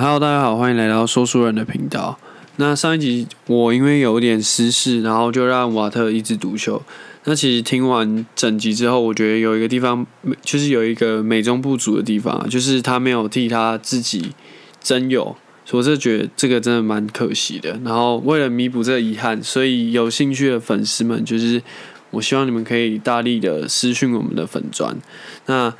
Hello，大家好，欢迎来到说书人的频道。那上一集我因为有点私事，然后就让瓦特一枝独秀。那其实听完整集之后，我觉得有一个地方，就是有一个美中不足的地方，就是他没有替他自己真有，我是觉得这个真的蛮可惜的。然后为了弥补这个遗憾，所以有兴趣的粉丝们，就是我希望你们可以大力的私讯我们的粉砖。那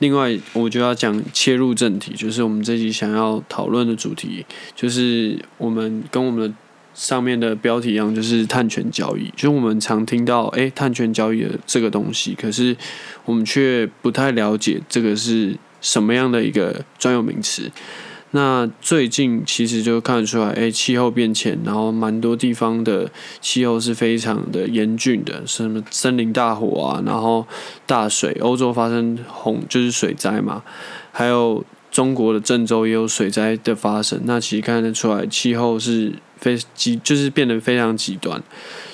另外，我就要讲切入正题，就是我们这集想要讨论的主题，就是我们跟我们的上面的标题一样，就是碳权交易。就是我们常听到，诶，碳权交易的这个东西，可是我们却不太了解这个是什么样的一个专有名词。那最近其实就看得出来，哎，气候变迁，然后蛮多地方的气候是非常的严峻的，什么森林大火啊，然后大水，欧洲发生洪就是水灾嘛，还有中国的郑州也有水灾的发生。那其实看得出来，气候是非极，就是变得非常极端，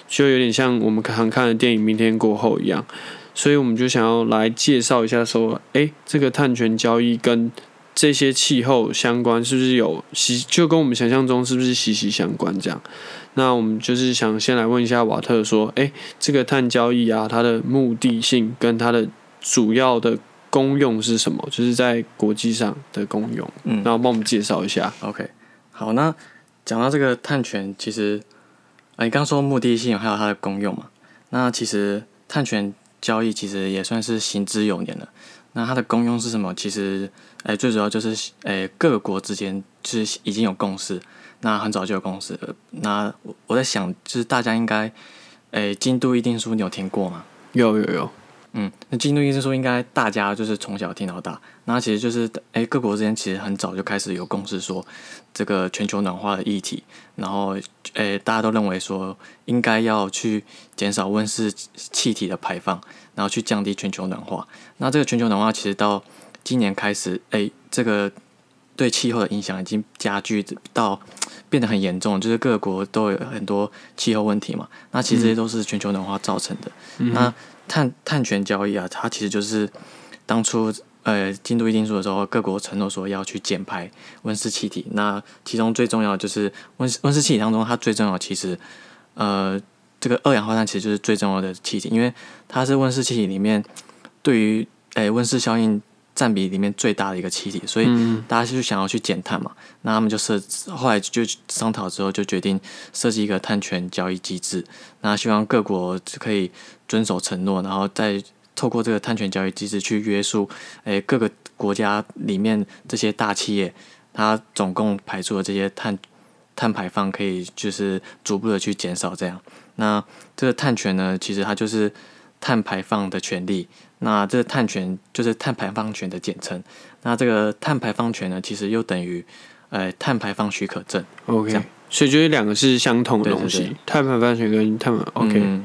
就有点像我们常看的电影《明天过后》一样。所以我们就想要来介绍一下，说，哎，这个碳权交易跟这些气候相关是不是有息？就跟我们想象中是不是息息相关？这样，那我们就是想先来问一下瓦特说：，哎，这个碳交易啊，它的目的性跟它的主要的功用是什么？就是在国际上的功用。嗯，然后帮我们介绍一下。OK，好，那讲到这个碳权，其实啊，你刚说目的性还有它的功用嘛？那其实碳权交易其实也算是行之有年了。那它的功用是什么？其实，诶，最主要就是，诶，各国之间就是已经有共识，那很早就有共识。那我我在想，就是大家应该，诶，京都议定书你有听过吗？有有有。嗯，那京都议定书应该大家就是从小听到大。那其实就是，诶，各国之间其实很早就开始有共识，说这个全球暖化的议题，然后，诶，大家都认为说应该要去减少温室气体的排放。然后去降低全球暖化。那这个全球暖化其实到今年开始，哎，这个对气候的影响已经加剧到变得很严重，就是各国都有很多气候问题嘛。那其实这些都是全球暖化造成的。那碳碳权交易啊，它其实就是当初呃京都议定书的时候，各国承诺说要去减排温室气体。那其中最重要的就是温温室气体当中，它最重要其实呃。这个二氧化碳其实就是最重要的气体，因为它是温室气体里面对于诶温室效应占比里面最大的一个气体，所以大家就想要去减碳嘛。那他们就设后来就商讨之后就决定设计一个碳权交易机制，那希望各国可以遵守承诺，然后再透过这个碳权交易机制去约束诶各个国家里面这些大企业，它总共排出的这些碳碳排放可以就是逐步的去减少这样。那这个碳权呢，其实它就是碳排放的权利。那这个碳权就是碳排放权的简称。那这个碳排放权呢，其实又等于呃碳排放许可证。OK，所以就是两个是相同的东西，碳排放权跟碳 OK。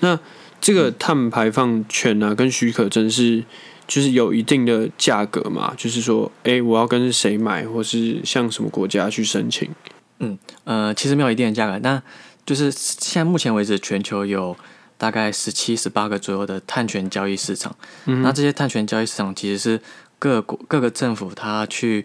那这个碳排放权啊，跟许可证是就是有一定的价格嘛？就是说，哎，我要跟谁买，或是向什么国家去申请？嗯呃，其实没有一定的价格，那就是现在目前为止，全球有大概十七、十八个左右的碳权交易市场。那这些碳权交易市场其实是各国各个政府它去，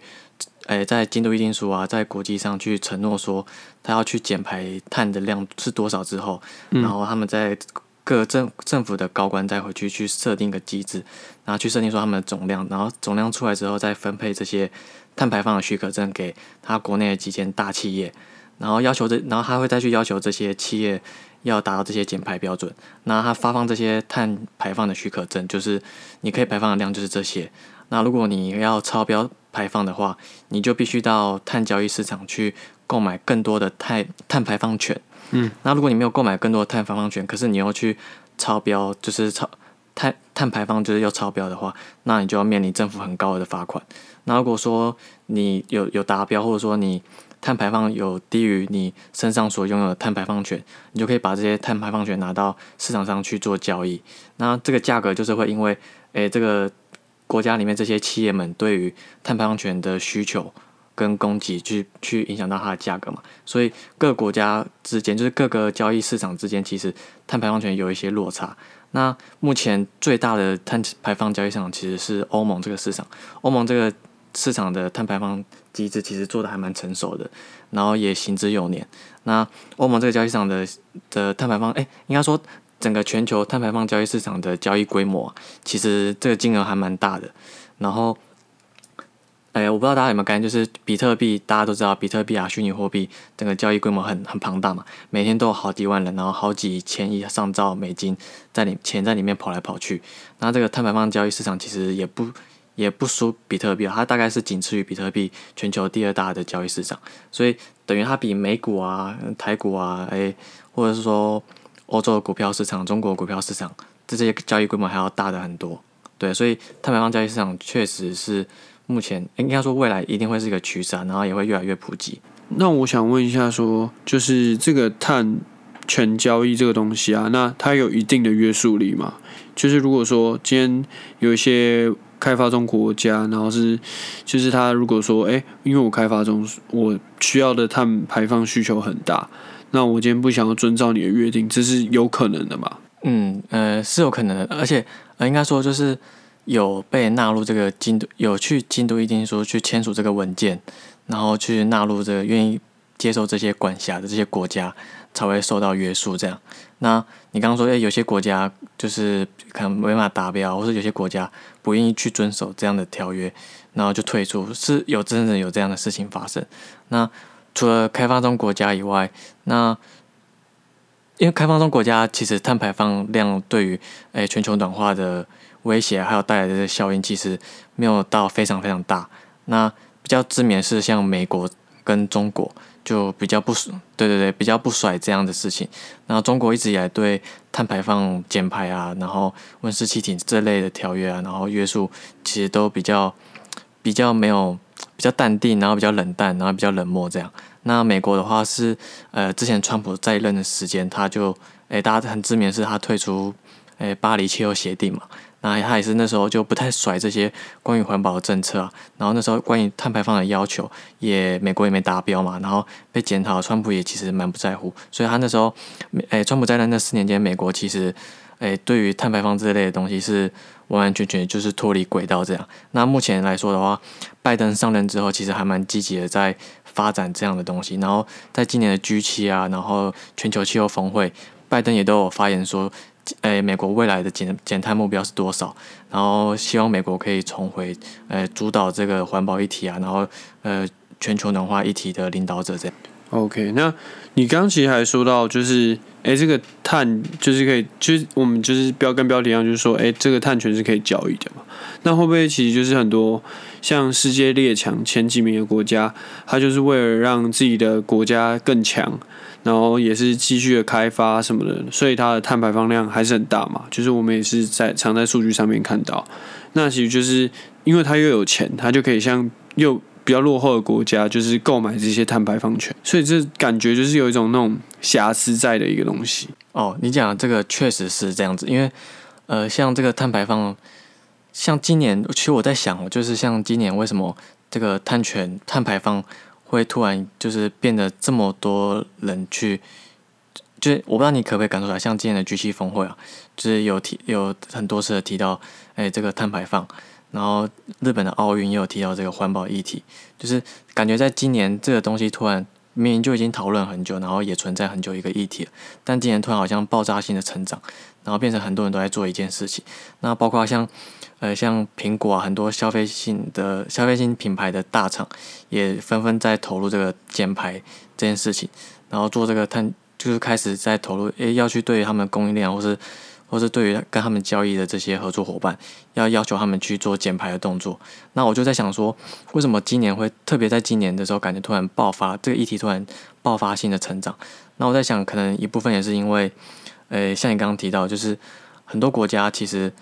诶，在京都议定书啊，在国际上去承诺说他要去减排碳的量是多少之后，然后他们在各政政府的高官再回去去设定个机制，然后去设定说他们的总量，然后总量出来之后再分配这些碳排放的许可证给他国内的几间大企业。然后要求这，然后他会再去要求这些企业要达到这些减排标准。那他发放这些碳排放的许可证，就是你可以排放的量就是这些。那如果你要超标排放的话，你就必须到碳交易市场去购买更多的碳碳排放权。嗯。那如果你没有购买更多的碳排放权，可是你又去超标，就是超碳碳排放就是要超标的话，那你就要面临政府很高额的罚款。那如果说你有有达标，或者说你碳排放有低于你身上所拥有的碳排放权，你就可以把这些碳排放权拿到市场上去做交易。那这个价格就是会因为，诶，这个国家里面这些企业们对于碳排放权的需求跟供给去去影响到它的价格嘛。所以各国家之间，就是各个交易市场之间，其实碳排放权有一些落差。那目前最大的碳排放交易市场其实是欧盟这个市场。欧盟这个市场的碳排放机制其实做的还蛮成熟的，然后也行之有年。那欧盟这个交易市场的的碳排放，哎，应该说整个全球碳排放交易市场的交易规模，其实这个金额还蛮大的。然后，哎，我不知道大家有没有感觉，就是比特币，大家都知道，比特币啊，虚拟货币，整个交易规模很很庞大嘛，每天都有好几万人，然后好几千亿上兆美金在里钱在里面跑来跑去。那这个碳排放交易市场其实也不也不输比特币，它大概是仅次于比特币全球第二大的交易市场，所以等于它比美股啊、台股啊，哎，或者是说欧洲的股票市场、中国股票市场这些交易规模还要大的很多。对，所以碳排放交易市场确实是目前应该说未来一定会是一个趋势啊，然后也会越来越普及。那我想问一下，说就是这个碳权交易这个东西啊，那它有一定的约束力吗？就是如果说今天有一些开发中国家，然后是就是他如果说哎，因为我开发中我需要的碳排放需求很大，那我今天不想要遵照你的约定，这是有可能的嘛？嗯呃是有可能的，而且呃应该说就是有被纳入这个京都有去京都议定书去签署这个文件，然后去纳入这个愿意接受这些管辖的这些国家才会受到约束。这样，那你刚刚说诶有些国家就是可能没法达标，或者有些国家不愿意去遵守这样的条约，然后就退出，是有真正有这样的事情发生。那除了开发中国家以外，那因为开发中国家其实碳排放量对于诶全球暖化的威胁还有带来的效应其实没有到非常非常大。那比较知名是像美国跟中国就比较不对对对比较不甩这样的事情。然后中国一直以来对碳排放减排啊，然后温室气体这类的条约啊，然后约束其实都比较比较没有比较淡定，然后比较冷淡，然后比较冷漠这样。那美国的话是，呃，之前川普在任的时间，他就，诶，大家很知名是他退出，诶，巴黎气候协定嘛，那他也是那时候就不太甩这些关于环保的政策啊，然后那时候关于碳排放的要求，也美国也没达标嘛，然后被检讨，川普也其实蛮不在乎，所以他那时候，诶，川普在任那四年间，美国其实，诶，对于碳排放这类的东西是完完全全就是脱离轨道这样。那目前来说的话，拜登上任之后，其实还蛮积极的在。发展这样的东西，然后在今年的 G 七啊，然后全球气候峰会，拜登也都有发言说，诶，美国未来的减减碳目标是多少？然后希望美国可以重回，呃，主导这个环保议题啊，然后呃，全球暖化议题的领导者这样。OK，那你刚其实还说到，就是诶，这个碳就是可以，就是我们就是标跟标题一样，就是说，诶，这个碳权是可以交易的嘛？那会不会其实就是很多？像世界列强前几名的国家，它就是为了让自己的国家更强，然后也是继续的开发什么的，所以它的碳排放量还是很大嘛。就是我们也是在常在数据上面看到，那其实就是因为它又有钱，它就可以像又比较落后的国家，就是购买这些碳排放权，所以这感觉就是有一种那种瑕疵在的一个东西。哦，你讲这个确实是这样子，因为呃，像这个碳排放。像今年，其实我在想，就是像今年为什么这个碳权、碳排放会突然就是变得这么多人去，就是我不知道你可不可以感受出来，像今年的 G7 峰会啊，就是有提有很多次的提到，哎，这个碳排放，然后日本的奥运也有提到这个环保议题，就是感觉在今年这个东西突然明明就已经讨论很久，然后也存在很久一个议题了，但今年突然好像爆炸性的成长，然后变成很多人都在做一件事情，那包括像。呃，像苹果啊，很多消费性的消费性品牌的大厂也纷纷在投入这个减排这件事情，然后做这个碳，就是开始在投入，诶，要去对他们供应链，或是或是对于跟他们交易的这些合作伙伴，要要求他们去做减排的动作。那我就在想说，为什么今年会特别在今年的时候，感觉突然爆发这个议题，突然爆发性的成长？那我在想，可能一部分也是因为，呃，像你刚刚提到，就是很多国家其实。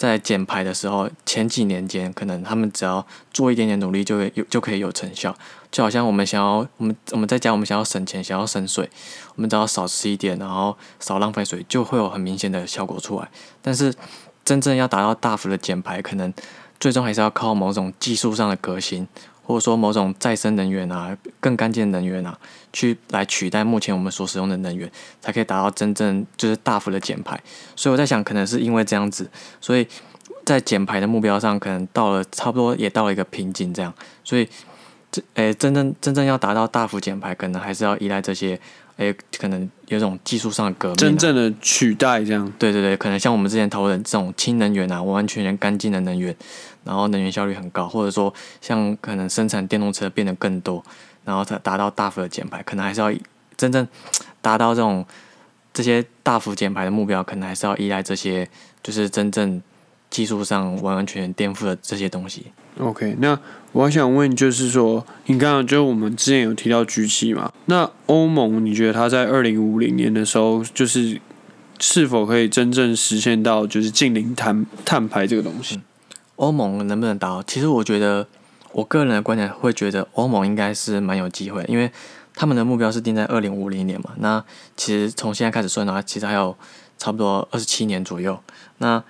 在减排的时候，前几年间，可能他们只要做一点点努力，就会有就可以有成效。就好像我们想要，我们我们在家，我们想要省钱，想要省水，我们只要少吃一点，然后少浪费水，就会有很明显的效果出来。但是，真正要达到大幅的减排，可能最终还是要靠某种技术上的革新。或者说某种再生能源啊，更干净的能源啊，去来取代目前我们所使用的能源，才可以达到真正就是大幅的减排。所以我在想，可能是因为这样子，所以在减排的目标上，可能到了差不多也到了一个瓶颈，这样，所以这诶真正真正要达到大幅减排，可能还是要依赖这些诶可能有种技术上的革命、啊，真正的取代这样。对对对，可能像我们之前讨论这种氢能源啊，完完全全干净的能源，然后能源效率很高，或者说像可能生产电动车变得更多，然后它达到大幅的减排，可能还是要真正 达到这种这些大幅减排的目标，可能还是要依赖这些就是真正技术上完完全全颠覆了这些东西。OK，那我还想问，就是说，你刚刚就我们之前有提到 G 七嘛？那欧盟你觉得它在二零五零年的时候，就是是否可以真正实现到就是近零碳碳排这个东西？欧盟能不能达到？其实我觉得，我个人的观点会觉得欧盟应该是蛮有机会，因为他们的目标是定在二零五零年嘛。那其实从现在开始算的话，其实还有差不多二十七年左右。那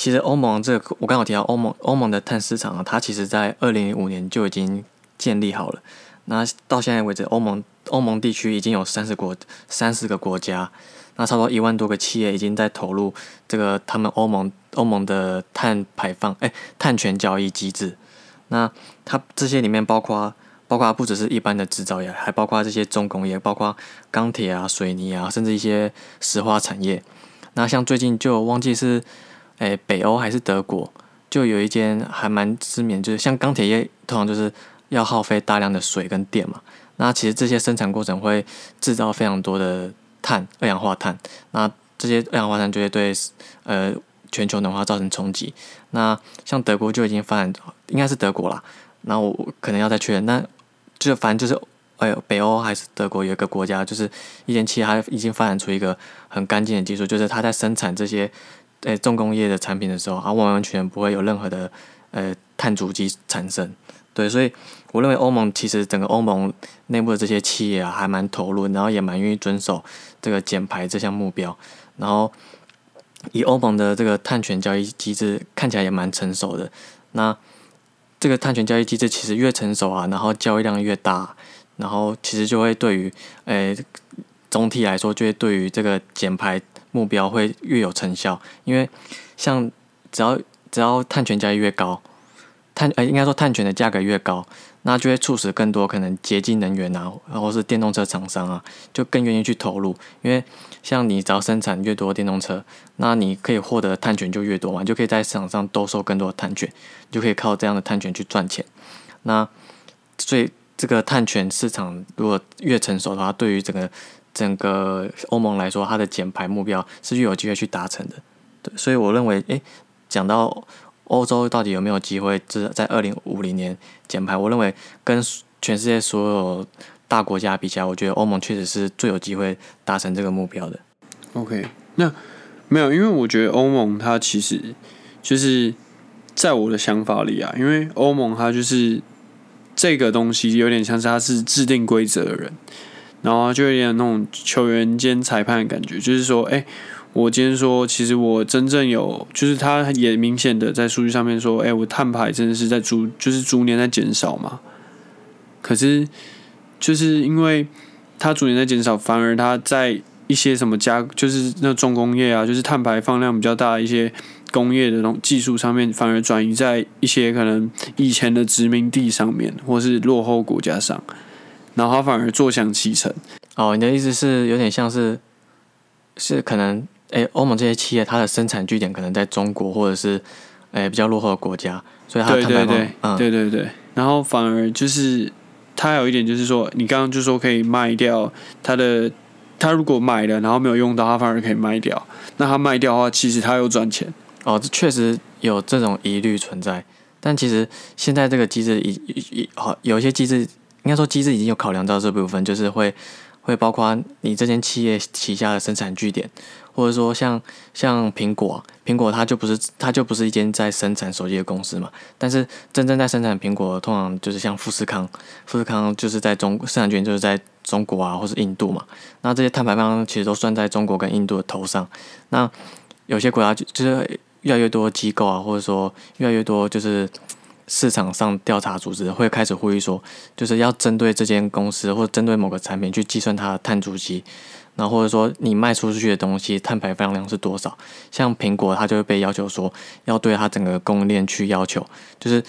其实欧盟这个，我刚好提到欧盟，欧盟的碳市场啊，它其实在二零零五年就已经建立好了。那到现在为止，欧盟欧盟地区已经有三十国三十个国家，那差不多一万多个企业已经在投入这个他们欧盟欧盟的碳排放哎碳权交易机制。那它这些里面包括包括不只是一般的制造业，还包括这些重工业，包括钢铁啊、水泥啊，甚至一些石化产业。那像最近就忘记是诶北欧还是德国，就有一间还蛮知名，就是像钢铁业通常就是要耗费大量的水跟电嘛。那其实这些生产过程会制造非常多的碳，二氧化碳。那这些二氧化碳就会对呃全球暖化造成冲击。那像德国就已经发展，应该是德国啦。那我可能要再确认，那就反正就是，哎，北欧还是德国有一个国家，就是一间企业，它已经发展出一个很干净的技术，就是它在生产这些呃重工业的产品的时候，它完完全全不会有任何的呃碳足迹产生。对，所以我认为欧盟其实整个欧盟内部的这些企业啊，还蛮投入，然后也蛮愿意遵守这个减排这项目标。然后以欧盟的这个碳权交易机制看起来也蛮成熟的。那这个碳权交易机制其实越成熟啊，然后交易量越大，然后其实就会对于呃总体来说，就会对于这个减排目标会越有成效。因为像只要只要碳权交易越高，碳呃应该说碳权的价格越高，那就会促使更多可能洁净能源啊，然后是电动车厂商啊，就更愿意去投入。因为像你只要生产越多电动车，那你可以获得的碳权就越多嘛，就可以在市场上兜售更多的碳权，你就可以靠这样的碳权去赚钱。那所以这个碳权市场如果越成熟的话，对于整个整个欧盟来说，它的减排目标是越有机会去达成的。对，所以我认为，诶，讲到欧洲到底有没有机会是在二零五零年减排，我认为跟全世界所有大国家比起来，我觉得欧盟确实是最有机会达成这个目标的。OK，那没有，因为我觉得欧盟它其实就是在我的想法里啊，因为欧盟它就是这个东西有点像是它是制定规则的人，然后就有点那种球员兼裁判的感觉，就是说，哎、我今天说，其实我真正有，就是他也明显的在数据上面说，哎、我碳排真的是在逐，就是逐年在减少嘛。可是，就是因为它逐年在减少，反而它在一些什么加，就是那重工业啊，就是碳排放量比较大一些工业的那种技术上面，反而转移在一些可能以前的殖民地上面，或是落后国家上，然后他反而坐享其成。哦，你的意思是有点像是，是可能，诶，欧盟这些企业它的生产据点可能在中国或者是，诶比较落后的国家，所以它对对对，嗯，对对对，然后反而就是它有一点就是说，你刚刚就说可以卖掉它的，它如果买了然后没有用到，它反而可以卖掉。那它卖掉的话，其实它又赚钱。哦，这确实有这种疑虑存在，但其实现在这个机制已已已好有一些机制，应该说机制已经有考量到这部分，就是会会包括你这间企业旗下的生产据点，或者说像像苹果，苹果它就不是它就不是一间在生产手机的公司嘛，但是真正在生产苹果，通常就是像富士康，富士康就是在中生产据点就是在中国啊或是印度嘛，那这些碳排放其实都算在中国跟印度的头上，那有些国家就就是越来越多机构啊，或者说越来越多就是市场上调查组织会开始呼吁说，就是要针对这间公司或针对某个产品去计算它的碳足迹，然后或者说你卖出去的东西碳排放量是多少。像苹果，它就会被要求说，要对它整个供应链去要求，就是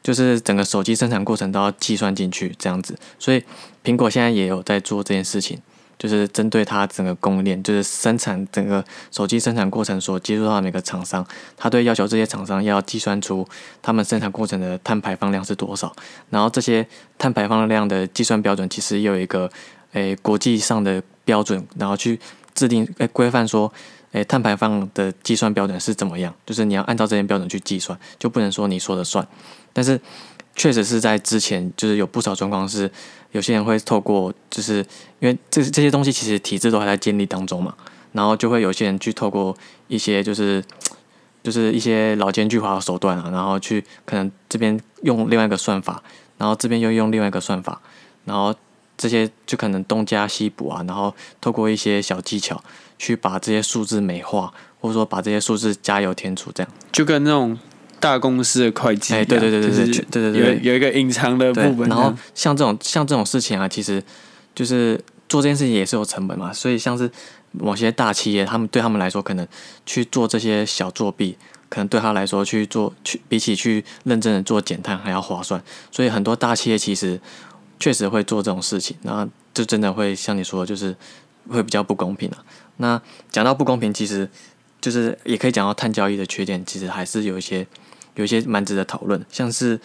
就是整个手机生产过程都要计算进去这样子。所以苹果现在也有在做这件事情。就是针对它整个供应链，就是生产整个手机生产过程所接触到的每个厂商，它对要求这些厂商要计算出他们生产过程的碳排放量是多少，然后这些碳排放量的计算标准其实有一个诶国际上的标准，然后去制定诶规范说诶碳排放的计算标准是怎么样，就是你要按照这些标准去计算，就不能说你说的算，但是。确实是在之前，就是有不少状况是，有些人会透过，就是因为这这些东西其实体制都还在建立当中嘛，然后就会有些人去透过一些就是就是一些老奸巨猾的手段啊，然后去可能这边用另外一个算法，然后这边又用另外一个算法，然后这些就可能东加西补啊，然后透过一些小技巧去把这些数字美化，或者说把这些数字加油添醋，这样就跟那种。大公司的会计，哎，对对对对对对对对，有有一个隐藏的部分。然后像这种像这种事情啊，其实就是做这件事情也是有成本嘛。所以像是某些大企业，他们对他们来说，可能去做这些小作弊，可能对他来说去做去比起去认真的做减碳还要划算。所以很多大企业其实确实会做这种事情，然后就真的会像你说，就是会比较不公平啊。那讲到不公平，其实就是也可以讲到碳交易的缺点，其实还是有一些。有些蛮值得讨论，像是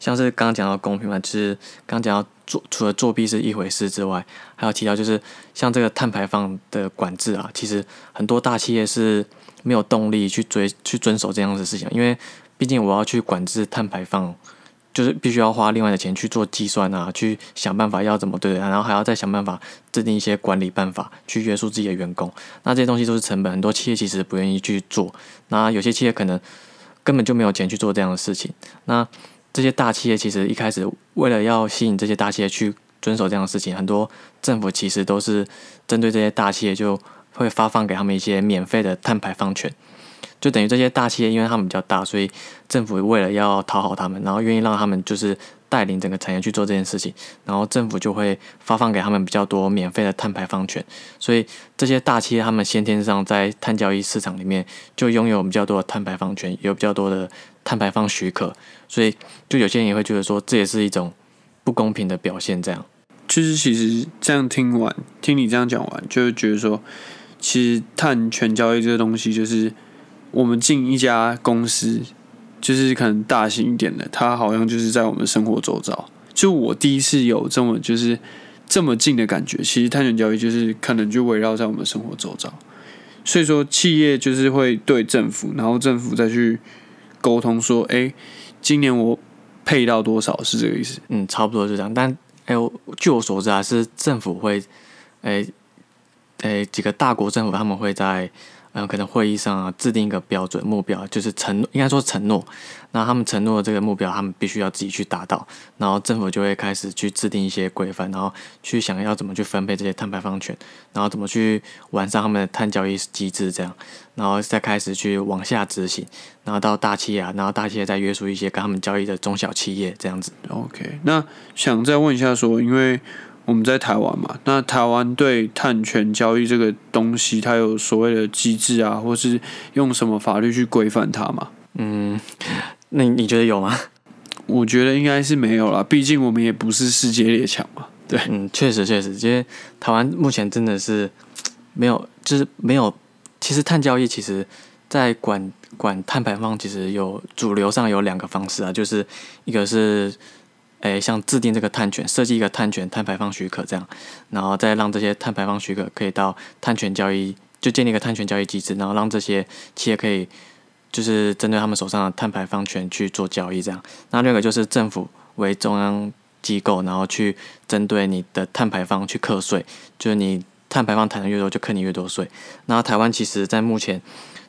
像是刚刚讲到公平嘛，就是刚讲到作除了作弊是一回事之外，还有提到就是像这个碳排放的管制啊，其实很多大企业是没有动力去追去遵守这样的事情，因为毕竟我要去管制碳排放，就是必须要花另外的钱去做计算啊，去想办法要怎么对，然后还要再想办法制定一些管理办法去约束自己的员工，那这些东西都是成本，很多企业其实不愿意去做，那有些企业可能。根本就没有钱去做这样的事情。那这些大企业其实一开始为了要吸引这些大企业去遵守这样的事情，很多政府其实都是针对这些大企业就会发放给他们一些免费的碳排放权，就等于这些大企业因为他们比较大，所以政府为了要讨好他们，然后愿意让他们就是。带领整个产业去做这件事情，然后政府就会发放给他们比较多免费的碳排放权，所以这些大企业他们先天上在碳交易市场里面就拥有比较多的碳排放权，有比较多的碳排放许可，所以就有些人也会觉得说这也是一种不公平的表现。这样，就是其实这样听完，听你这样讲完，就会觉得说，其实碳权交易这个东西，就是我们进一家公司。就是可能大型一点的，它好像就是在我们生活周遭。就我第一次有这么就是这么近的感觉，其实碳权交易就是可能就围绕在我们生活周遭。所以说，企业就是会对政府，然后政府再去沟通说：“哎，今年我配到多少？”是这个意思？嗯，差不多是这样。但哎，据我所知啊，是政府会，哎哎，几个大国政府他们会在。然后可能会议上啊，制定一个标准目标，就是承应该说承诺。那他们承诺的这个目标，他们必须要自己去达到。然后政府就会开始去制定一些规范，然后去想要怎么去分配这些碳排放权，然后怎么去完善他们的碳交易机制，这样，然后再开始去往下执行，然后到大企业，然后大企业再约束一些跟他们交易的中小企业这样子。OK，那想再问一下说，因为。我们在台湾嘛，那台湾对碳权交易这个东西，它有所谓的机制啊，或是用什么法律去规范它吗？嗯，那你觉得有吗？我觉得应该是没有啦，毕竟我们也不是世界列强嘛。对，嗯，确实确实，因为台湾目前真的是没有，就是没有。其实碳交易其实，在管管碳排放，其实有主流上有两个方式啊，就是一个是。诶，像制定这个碳权，设计一个碳权碳排放许可这样，然后再让这些碳排放许可可以到碳权交易，就建立一个碳权交易机制，然后让这些企业可以就是针对他们手上的碳排放权去做交易这样。那另一个就是政府为中央机构，然后去针对你的碳排放去课税，就是你碳排放谈的越多，就课你越多税。那台湾其实在目前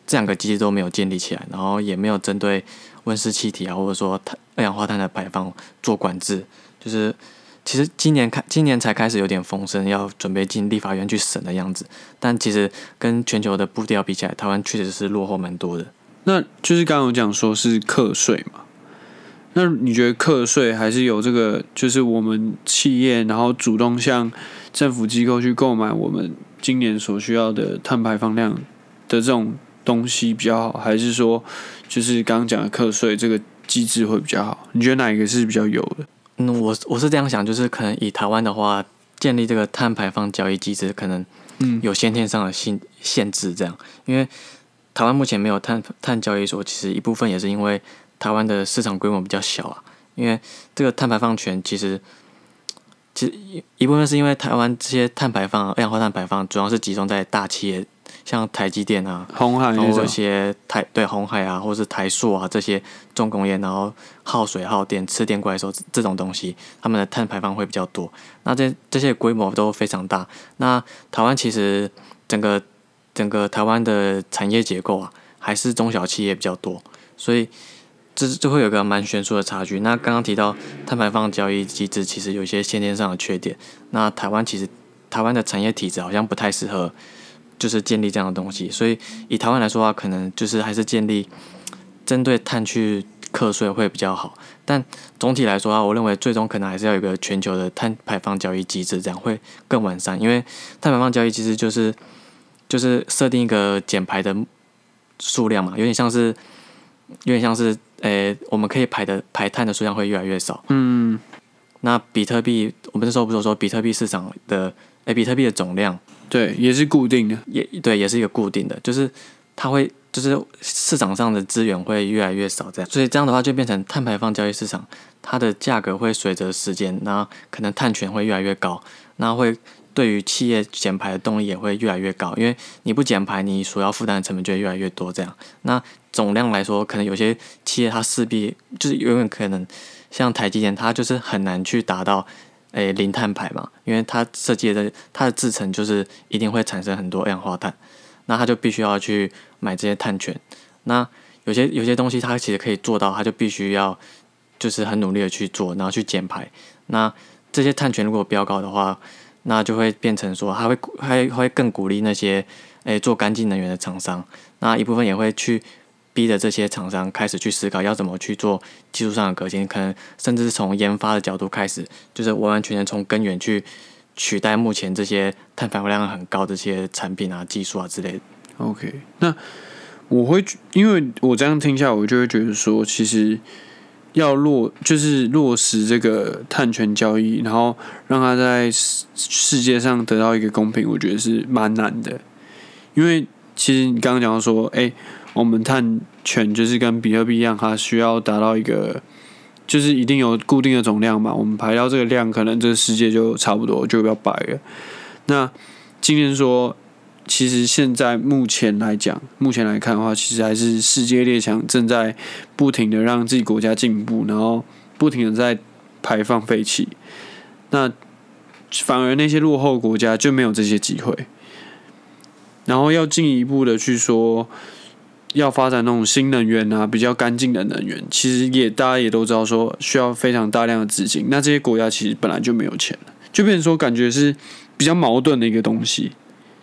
这两个机制都没有建立起来，然后也没有针对。温室气体啊，或者说碳二氧化碳的排放做管制，就是其实今年开今年才开始有点风声，要准备进立法院去审的样子。但其实跟全球的步调比起来，台湾确实是落后蛮多的。那就是刚刚有讲说是课税嘛，那你觉得课税还是有这个，就是我们企业然后主动向政府机构去购买我们今年所需要的碳排放量的这种东西比较好，还是说就是刚刚讲的课税这个机制会比较好？你觉得哪一个是比较有的？嗯，我我是这样想，就是可能以台湾的话，建立这个碳排放交易机制，可能嗯有先天上的限限制，这样，因为台湾目前没有碳碳交易所，其实一部分也是因为台湾的市场规模比较小啊，因为这个碳排放权其实。其实一一部分是因为台湾这些碳排放、二氧化碳排放主要是集中在大企业，像台积电啊，红海然后一些台对红海啊，或是台塑啊这些重工业，然后耗水耗电、吃电怪兽这这种东西，他们的碳排放会比较多。那这这些规模都非常大。那台湾其实整个整个台湾的产业结构啊，还是中小企业比较多，所以这就会有个蛮悬殊的差距。那刚刚提到碳排放交易机制，其实有一些先天上的缺点。那台湾其实台湾的产业体制好像不太适合。就是建立这样的东西，所以以台湾来说的话，可能就是还是建立针对碳去课税会比较好。但总体来说啊，我认为最终可能还是要有一个全球的碳排放交易机制，这样会更完善。因为碳排放交易机制就是就是设定一个减排的数量嘛，有点像是有点像是诶、我们可以排的排碳的数量会越来越少。嗯，那比特币，我们那时候不是有说比特币市场的诶、比特币的总量。对，也是固定的。也对，也是一个固定的，就是它会，就是市场上的资源会越来越少，这样，所以这样的话就变成碳排放交易市场，它的价格会随着时间，那可能碳权会越来越高，那会对于企业减排的动力也会越来越高，因为你不减排，你所要负担的成本就会越来越多，这样，那总量来说，可能有些企业它势必就是永远可能像台积电，它就是很难去达到。诶，零碳排嘛，因为它设计的它的制成就是一定会产生很多二氧化碳，那它就必须要去买这些碳权。那有些有些东西它其实可以做到，它就必须要就是很努力的去做，然后去减排。那这些碳权如果标高的话，那就会变成说，它会还会更鼓励那些诶做干净能源的厂商，那一部分也会去。逼着这些厂商开始去思考要怎么去做技术上的革新，可能甚至是从研发的角度开始，就是完完全全从根源去取代目前这些碳排放量很高的这些产品啊、技术啊之类的。OK，那我会因为我这样听下来，我就会觉得说，其实要落就是落实这个碳权交易，然后让它在世世界上得到一个公平，我觉得是蛮难的。因为其实你刚刚讲到说，哎、我们碳权就是跟比特币一样，它需要达到一个，就是一定有固定的总量嘛。我们排到这个量，可能这个世界就差不多就要白了。那今天说，其实现在目前来讲，目前来看的话，其实还是世界列强正在不停的让自己国家进步，然后不停的在排放废气。那反而那些落后国家就没有这些机会。然后要进一步的去说，要发展那种新能源啊，比较干净的能源，其实也大家也都知道说需要非常大量的资金。那这些国家其实本来就没有钱，就变成说感觉是比较矛盾的一个东西。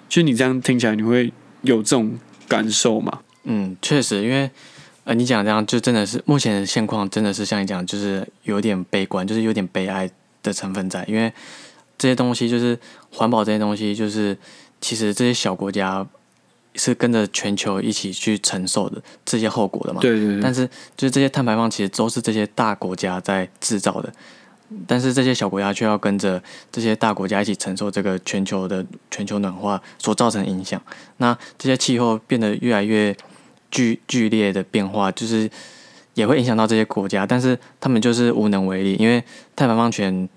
就你这样听起来，你会有这种感受吗？嗯，确实，因为呃，你讲这样就真的是目前的现况，真的是像你讲，就是有点悲观，就是有点悲哀的成分在，因为这些东西就是环保这些东西，就是其实这些小国家是跟着全球一起去承受的这些后果的嘛。对对对，但是就是这些碳排放其实都是这些大国家在制造的，但是这些小国家却要跟着这些大国家一起承受这个全球的全球暖化所造成的影响。那这些气候变得越来越剧剧烈的变化，就是也会影响到这些国家，但是他们就是无能为力，因为碳排放权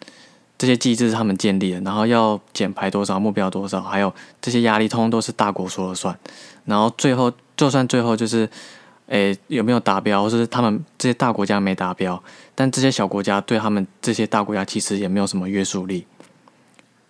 这些机制是他们建立的，然后要减排多少，目标多少，还有这些压力，通通都是大国说了算。然后最后，就算最后就是，诶有没有达标，或是他们这些大国家没达标，但这些小国家对他们这些大国家其实也没有什么约束力。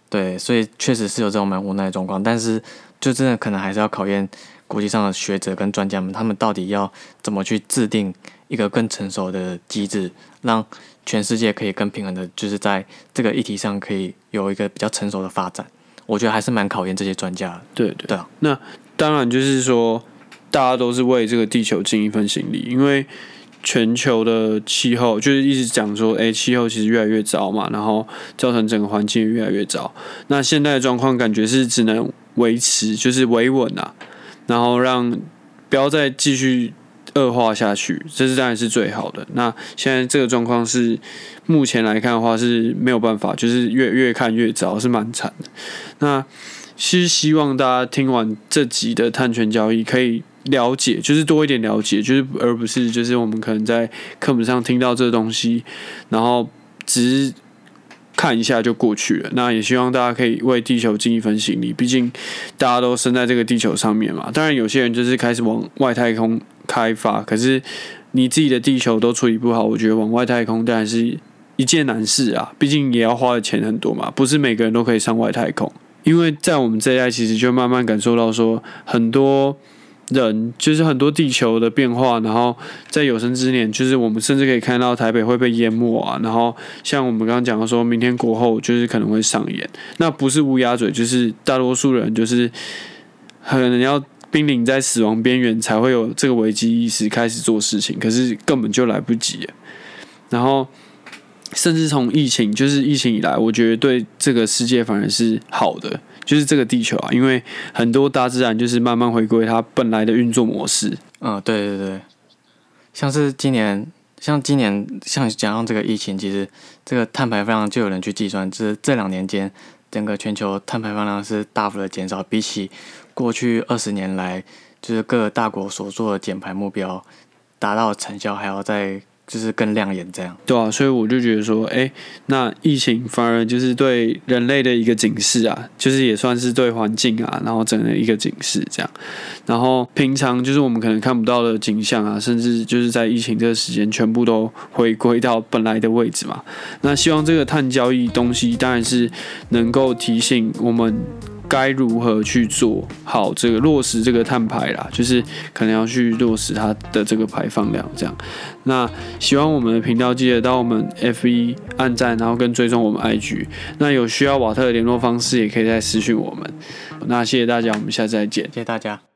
对，所以确实是有这种蛮无奈的状况，但是就真的可能还是要考验国际上的学者跟专家们，他们到底要怎么去制定一个更成熟的机制，让全世界可以更平衡的，就是在这个议题上可以有一个比较成熟的发展。我觉得还是蛮考验这些专家的。对对对啊，那当然就是说，大家都是为这个地球尽一份心力，因为全球的气候，就是一直讲说，哎，气候其实越来越糟嘛，然后造成整个环境越来越糟。那现在的状况感觉是只能维持，就是维稳啊，然后让不要再继续恶化下去，这是当然是最好的。那现在这个状况是目前来看的话是没有办法，就是越越看越糟，是蛮惨的。那其实希望大家听完这集的碳权交易可以。了解就是多一点了解，就是而不是就是我们可能在课本上听到这东西，然后只是看一下就过去了。那也希望大家可以为地球尽一份心力，毕竟大家都生在这个地球上面嘛。当然有些人就是开始往外太空开发，可是你自己的地球都处理不好，我觉得往外太空当然是一件难事啊。毕竟也要花的钱很多嘛，不是每个人都可以上外太空。因为在我们这一代，其实就慢慢感受到说很多。人就是很多地球的变化，然后在有生之年，就是我们甚至可以看到台北会被淹没啊。然后像我们刚刚讲的，说明天过后就是可能会上演，那不是乌鸦嘴，就是大多数人就是可能要濒临在死亡边缘才会有这个危机意识开始做事情，可是根本就来不及。然后甚至从疫情，就是疫情以来，我觉得对这个世界反而是好的。就是这个地球啊，因为很多大自然就是慢慢回归它本来的运作模式。嗯，对对对，像是今年，像今年，像讲到这个疫情，其实这个碳排放就有人去计算，就是这两年间，整个全球碳排放量是大幅的减少，比起过去二十年来，就是各个大国所做的减排目标达到成效还要再。就是更亮眼这样，对啊，所以我就觉得说，哎，那疫情反而就是对人类的一个警示啊，就是也算是对环境啊，然后整个一个警示这样。然后平常就是我们可能看不到的景象啊，甚至就是在疫情这个时间，全部都回归到本来的位置嘛。那希望这个碳交易东西，当然是能够提醒我们。该如何去做好这个落实这个碳排啦？就是可能要去落实它的这个排放量，这样。那喜欢我们的频道，记得到我们 F 一按赞，然后跟追踪我们 IG。那有需要瓦特的联络方式，也可以再私讯我们。那谢谢大家，我们下次再见，谢谢大家。